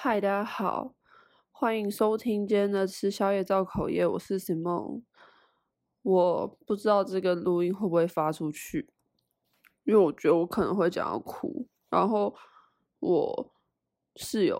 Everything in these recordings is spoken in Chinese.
嗨，大家好，欢迎收听今天的吃宵夜造口业，我是 Simon。我不知道这个录音会不会发出去，因为我觉得我可能会讲到哭。然后我室友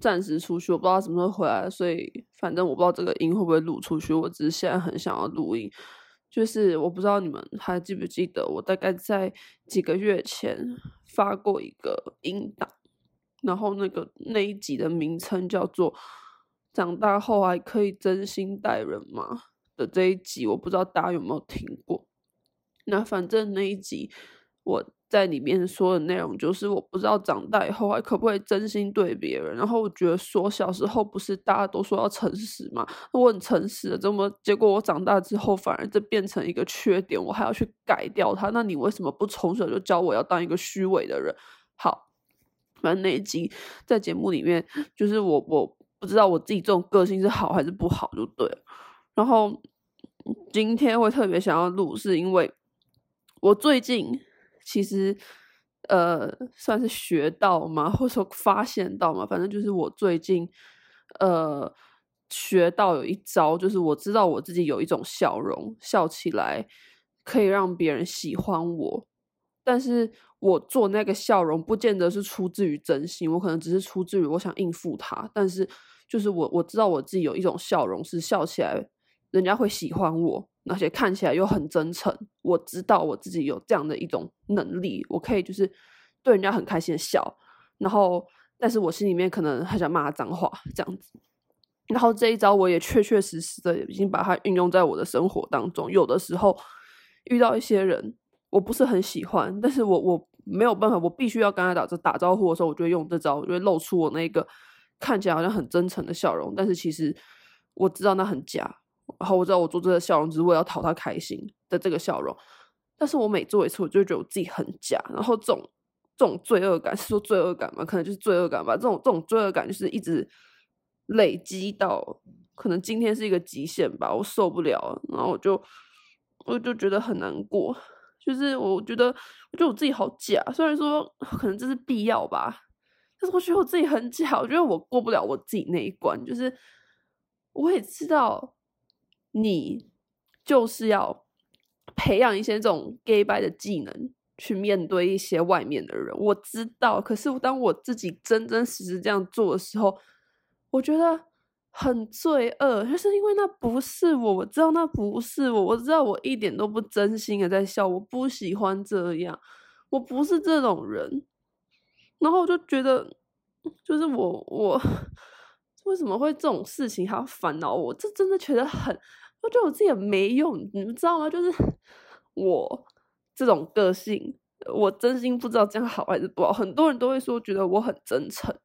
暂时出去，我不知道什么时候回来，所以反正我不知道这个音会不会录出去。我只是现在很想要录音，就是我不知道你们还记不记得，我大概在几个月前发过一个音档。然后那个那一集的名称叫做《长大后还可以真心待人吗》的这一集，我不知道大家有没有听过。那反正那一集我在里面说的内容就是，我不知道长大以后还可不可以真心对别人。然后我觉得说小时候不是大家都说要诚实嘛？我很诚实的，怎么结果我长大之后反而这变成一个缺点，我还要去改掉它？那你为什么不从小就教我要当一个虚伪的人？好。反正那一集在节目里面，就是我我不知道我自己这种个性是好还是不好，就对了。然后今天会特别想要录，是因为我最近其实呃算是学到嘛，或者说发现到嘛，反正就是我最近呃学到有一招，就是我知道我自己有一种笑容，笑起来可以让别人喜欢我。但是我做那个笑容，不见得是出自于真心，我可能只是出自于我想应付他。但是，就是我我知道我自己有一种笑容，是笑起来人家会喜欢我，而且看起来又很真诚。我知道我自己有这样的一种能力，我可以就是对人家很开心的笑。然后，但是我心里面可能很想骂他脏话这样子。然后这一招我也确确实实的已经把它运用在我的生活当中。有的时候遇到一些人。我不是很喜欢，但是我我没有办法，我必须要跟他打这打招呼的时候，我就会用这招，我就会露出我那个看起来好像很真诚的笑容，但是其实我知道那很假，然后我知道我做这个笑容只是为了讨他开心的这个笑容，但是我每做一次，我就觉得我自己很假，然后这种这种罪恶感 是说罪恶感嘛，可能就是罪恶感吧，这种这种罪恶感就是一直累积到可能今天是一个极限吧，我受不了，然后我就我就觉得很难过。就是我觉得，我觉得我自己好假。虽然说可能这是必要吧，但是我觉得我自己很假。我觉得我过不了我自己那一关。就是我也知道，你就是要培养一些这种 gay by 的技能，去面对一些外面的人。我知道，可是当我自己真真实实这样做的时候，我觉得。很罪恶，就是因为那不是我，我知道那不是我，我知道我一点都不真心的在笑，我不喜欢这样，我不是这种人，然后我就觉得，就是我我 为什么会这种事情还要烦恼我？这真的觉得很，我觉得我自己也没用，你们知道吗？就是 我这种个性，我真心不知道这样好还是不好。很多人都会说，觉得我很真诚，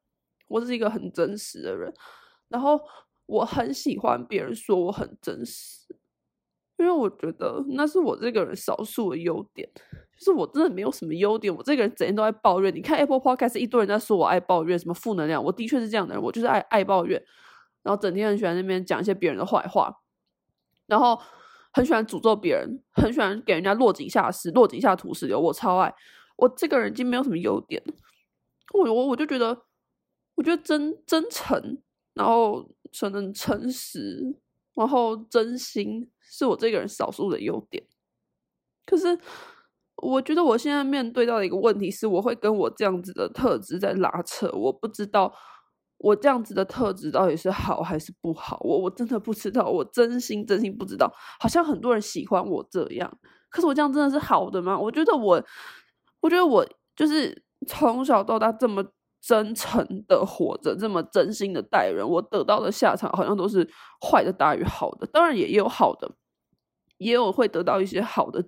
我是一个很真实的人。然后我很喜欢别人说我很真实，因为我觉得那是我这个人少数的优点。就是我真的没有什么优点，我这个人整天都在抱怨。你看 Apple Podcast 一堆人在说我爱抱怨，什么负能量。我的确是这样的人，我就是爱爱抱怨，然后整天很喜欢那边讲一些别人的坏话，然后很喜欢诅咒别人，很喜欢给人家落井下石、落井下土石流。我超爱。我这个人已经没有什么优点，我我我就觉得，我觉得真真诚。然后可能诚实，然后真心是我这个人少数的优点。可是我觉得我现在面对到的一个问题是，我会跟我这样子的特质在拉扯。我不知道我这样子的特质到底是好还是不好。我我真的不知道，我真心真心不知道。好像很多人喜欢我这样，可是我这样真的是好的吗？我觉得我，我觉得我就是从小到大这么。真诚的活着，这么真心的待人，我得到的下场好像都是坏的大于好的。当然也有好的，也有会得到一些好的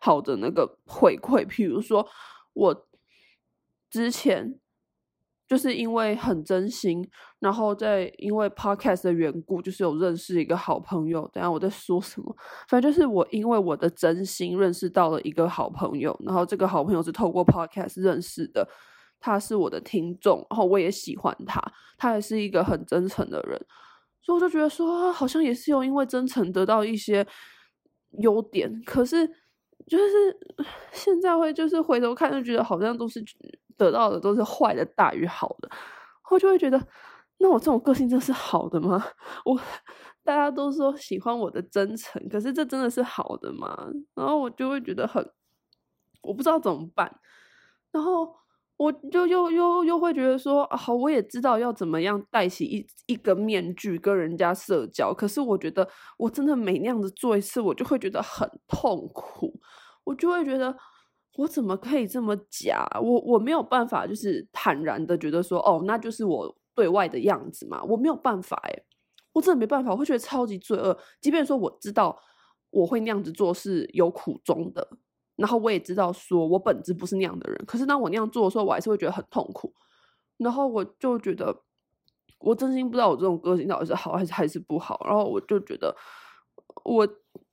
好的那个回馈。譬如说，我之前就是因为很真心，然后在因为 podcast 的缘故，就是有认识一个好朋友。等下我在说什么？反正就是我因为我的真心认识到了一个好朋友，然后这个好朋友是透过 podcast 认识的。他是我的听众，然后我也喜欢他，他也是一个很真诚的人，所以我就觉得说，好像也是有因为真诚得到一些优点，可是就是 现在会就是回头看，就觉得好像都是得到的都是坏的大于好的，我就会觉得，那我这种个性真是好的吗？我大家都说喜欢我的真诚，可是这真的是好的吗？然后我就会觉得很，我不知道怎么办。然后我就又又又会觉得说，啊，好，我也知道要怎么样戴起一一个面具跟人家社交，可是我觉得我真的每那样子做一次，我就会觉得很痛苦，我就会觉得。我怎么可以这么假？我我没有办法，就是坦然的觉得说，哦，那就是我对外的样子嘛。我没有办法，诶，我真的没办法，我会觉得超级罪恶。即便说我知道我会那样子做是有苦衷的，然后我也知道说我本质不是那样的人，可是当我那样做的时候，我还是会觉得很痛苦。然后我就觉得，我真心不知道我这种个性到底是好还是还是不好。然后我就觉得我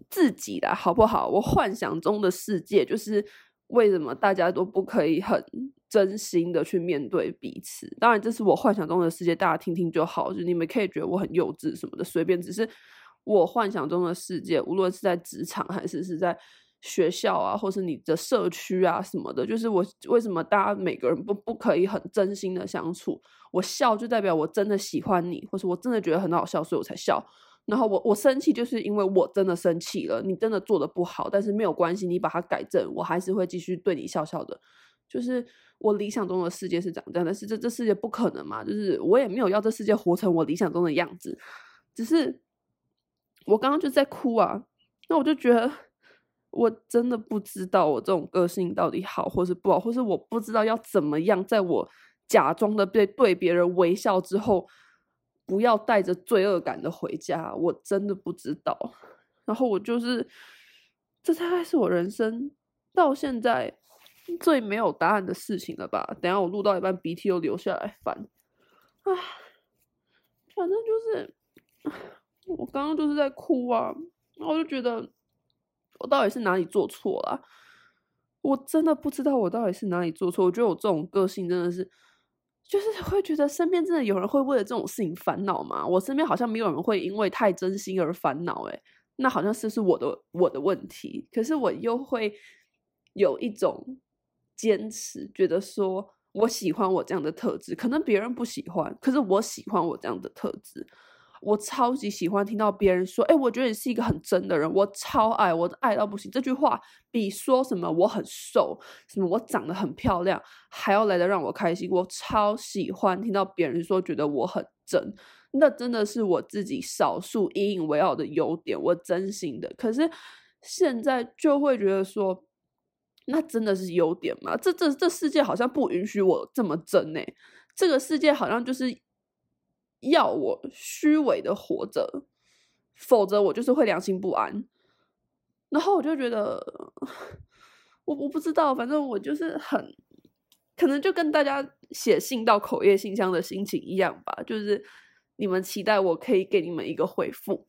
自己的好不好？我幻想中的世界就是。为什么大家都不可以很真心的去面对彼此？当然，这是我幻想中的世界，大家听听就好。就你们可以觉得我很幼稚什么的，随便。只是我幻想中的世界，无论是在职场还是是在学校啊，或是你的社区啊什么的，就是我为什么大家每个人不不可以很真心的相处？我笑就代表我真的喜欢你，或是我真的觉得很好笑，所以我才笑。然后我我生气，就是因为我真的生气了。你真的做的不好，但是没有关系，你把它改正，我还是会继续对你笑笑的。就是我理想中的世界是长这样，但是这这世界不可能嘛。就是我也没有要这世界活成我理想中的样子，只是我刚刚就在哭啊。那我就觉得我真的不知道我这种个性到底好或是不好，或是我不知道要怎么样，在我假装的对对别人微笑之后。不要带着罪恶感的回家，我真的不知道。然后我就是，这大概是我人生到现在最没有答案的事情了吧？等下我录到一半，鼻涕又流下来，烦。唉，反正就是，我刚刚就是在哭啊，然后就觉得我到底是哪里做错了？我真的不知道我到底是哪里做错。我觉得我这种个性真的是。就是 会觉得身边真的有人会为了这种事情烦恼吗？我身边好像没有人会因为太真心而烦恼，诶，那好像是是我的我的问题。可是我又会有一种坚持，觉得说我喜欢我这样的特质，可能别人不喜欢，可是我喜欢我这样的特质。我超级喜欢听到别人说：“哎，我觉得你是一个很真的人。”我超爱，我爱到不行。这句话比说什么我很瘦，什么我长得很漂亮，还要来得让我开心。我超喜欢听到别人说觉得我很真，那真的是我自己少数引以为傲的优点。我真心的。可是现在就会觉得说，那真的是优点吗？这这这世界好像不允许我这么真欸。这个世界好像就是。要我虚伪的活着，否则我就是会良心不安。然后我就觉得，我我不知道，反正我就是很，可能就跟大家写信到口业信箱的心情一样吧，就是你们期待我可以给你们一个回复，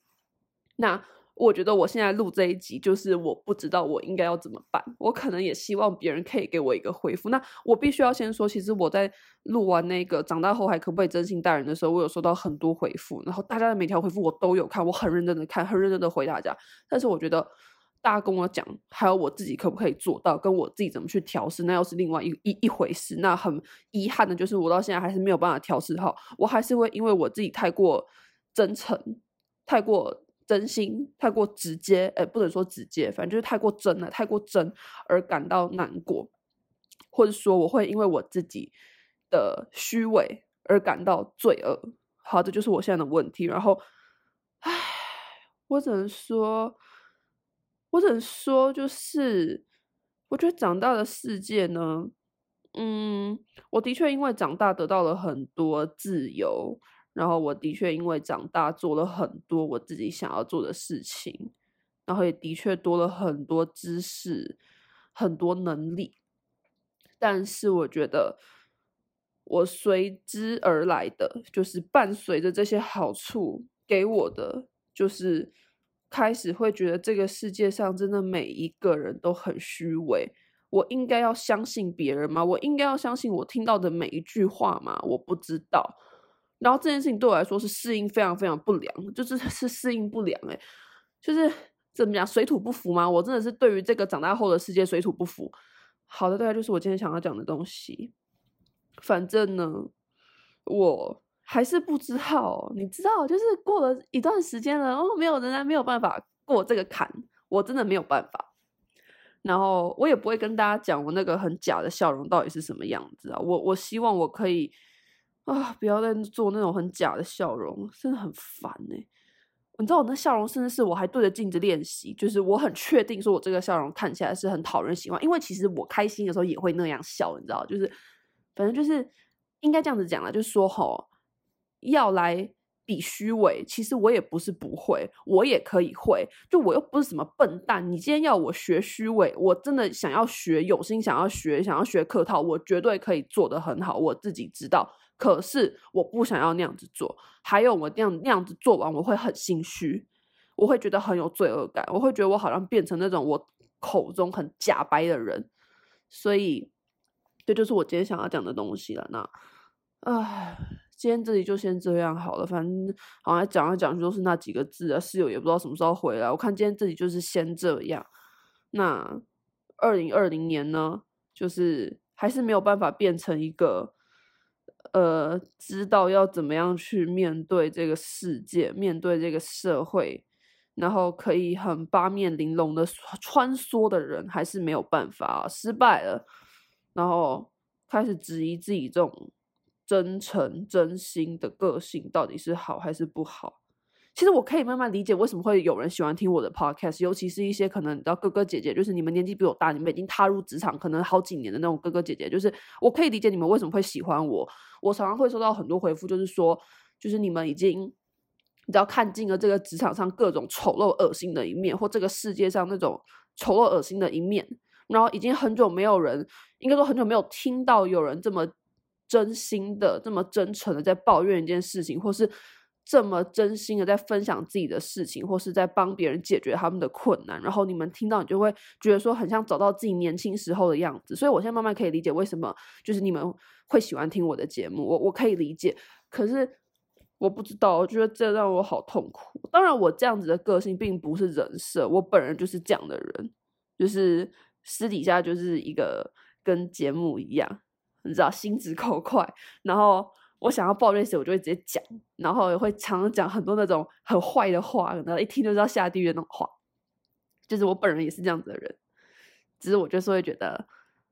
那。我觉得我现在录这一集，就是我不知道我应该要怎么办。我可能也希望别人可以给我一个回复。那我必须要先说，其实我在录完那个长大后还可不可以真心待人的时候，我有收到很多回复，然后大家的每条回复我都有看，我很认真的看，很认真的回大家。但是我觉得大家跟我讲，还有我自己可不可以做到，跟我自己怎么去调试，那又是另外一一一回事。那很遗憾的就是，我到现在还是没有办法调试好，我还是会因为我自己太过真诚，太过。真心太过直接，哎，不能说直接，反正就是太过真了，太过真而感到难过，或者说我会因为我自己的虚伪而感到罪恶。好，这就是我现在的问题。然后，唉，我只能说，我只能说，就是我觉得长大的世界呢，嗯，我的确因为长大得到了很多自由。然后我的确因为长大做了很多我自己想要做的事情，然后也的确多了很多知识、很多能力。但是我觉得我随之而来的，就是伴随着这些好处给我的，就是开始会觉得这个世界上真的每一个人都很虚伪。我应该要相信别人吗？我应该要相信我听到的每一句话吗？我不知道。然后这件事情对我来说是适应非常非常不良，就是 是适应不良哎，就是怎么讲水土不服吗？我真的是对于这个长大后的世界水土不服。好的，大概就是我今天想要讲的东西。反正呢，我还是不知道。你知道，就是过了一段时间了，哦，没有，仍然没有办法过这个坎，我真的没有办法。然后我也不会跟大家讲我那个很假的笑容到底是什么样子啊！我我希望我可以啊，不要再做那种很假的笑容，真的很烦哎、你知道我那笑容，甚至是我还对着镜子练习，就是我很确定说我这个笑容看起来是很讨人喜欢，因为其实我开心的时候也会那样笑，你知道，就是反正就是应该这样子讲啦，就是说吼，要来。比虚伪，其实我也不是不会，我也可以会。就我又不是什么笨蛋，你今天要我学虚伪，我真的想要学，有心想要学，想要学客套，我绝对可以做得很好，我自己知道。可是我不想要那样子做，还有我那样那样子做完，我会很心虚，我会觉得很有罪恶感，我会觉得我好像变成那种我口中很假掰的人。所以，这就是我今天想要讲的东西了。那，唉。今天这里就先这样好了，反正好像讲来讲去都是那几个字啊。室友也不知道什么时候回来。我看今天这里就是先这样。那二零二零年呢，就是还是没有办法变成一个呃，知道要怎么样去面对这个世界、面对这个社会，然后可以很八面玲珑的穿梭的人，还是没有办法啊，失败了。然后开始质疑自己这种。真诚、真心的个性到底是好还是不好？其实我可以慢慢理解为什么会有人喜欢听我的 podcast，尤其是一些可能你知道哥哥姐姐，就是你们年纪比我大，你们已经踏入职场可能好几年的那种哥哥姐姐，就是我可以理解你们为什么会喜欢我。我常常会收到很多回复，就是说，就是你们已经你知道看尽了这个职场上各种丑陋、恶心的一面，或这个世界上那种丑陋、恶心的一面，然后已经很久没有人，应该说很久没有听到有人这么。真心的这么真诚的在抱怨一件事情，或是这么真心的在分享自己的事情，或是在帮别人解决他们的困难，然后你们听到，你就会觉得说很像找到自己年轻时候的样子。所以我现在慢慢可以理解为什么就是你们会喜欢听我的节目，我我可以理解。可是我不知道，我觉得这让我好痛苦。当然，我这样子的个性并不是人设，我本人就是这样的人，就是私底下就是一个跟节目一样。你知道心直口快，然后我想要抱怨谁，我就会直接讲，然后也会常常讲很多那种很坏的话，然后一听就知道下地狱的那种话。就是我本人也是这样子的人，只是我就是会觉得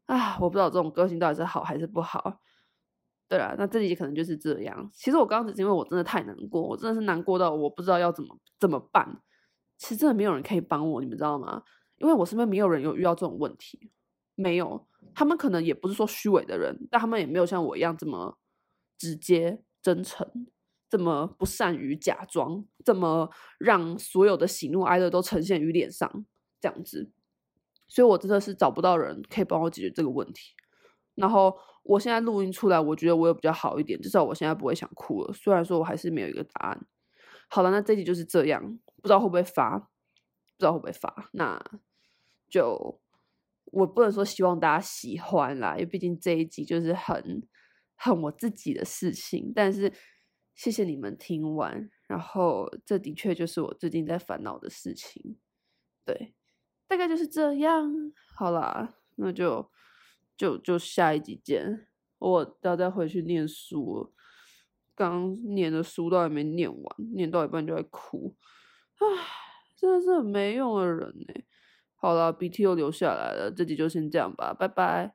啊，我不知道这种个性到底是好还是不好。对啊，那这集可能就是这样。其实我刚刚只是因为我真的太难过，我真的是难过到我不知道要怎么怎么办。其实真的没有人可以帮我，你们知道吗？因为我身边没有人有遇到这种问题，没有。他们可能也不是说虚伪的人，但他们也没有像我一样这么直接、真诚，这么不善于假装，这么让所有的喜怒哀乐都呈现于脸上这样子。所以我真的是找不到人可以帮我解决这个问题。然后我现在录音出来，我觉得我有比较好一点，至少我现在不会想哭了。虽然说我还是没有一个答案。好了，那这集就是这样，不知道会不会发，不知道会不会发，那就。我不能说希望大家喜欢啦，因为毕竟这一集就是很很我自己的事情。但是谢谢你们听完，然后这的确就是我最近在烦恼的事情。对，大概就是这样。好啦，那就就就下一集见。我要再回去念书了，刚念的书都还没念完，念到一半就在哭。唉，真的是很没用的人呢。好了，鼻涕又流下来了，这集就先这样吧，拜拜。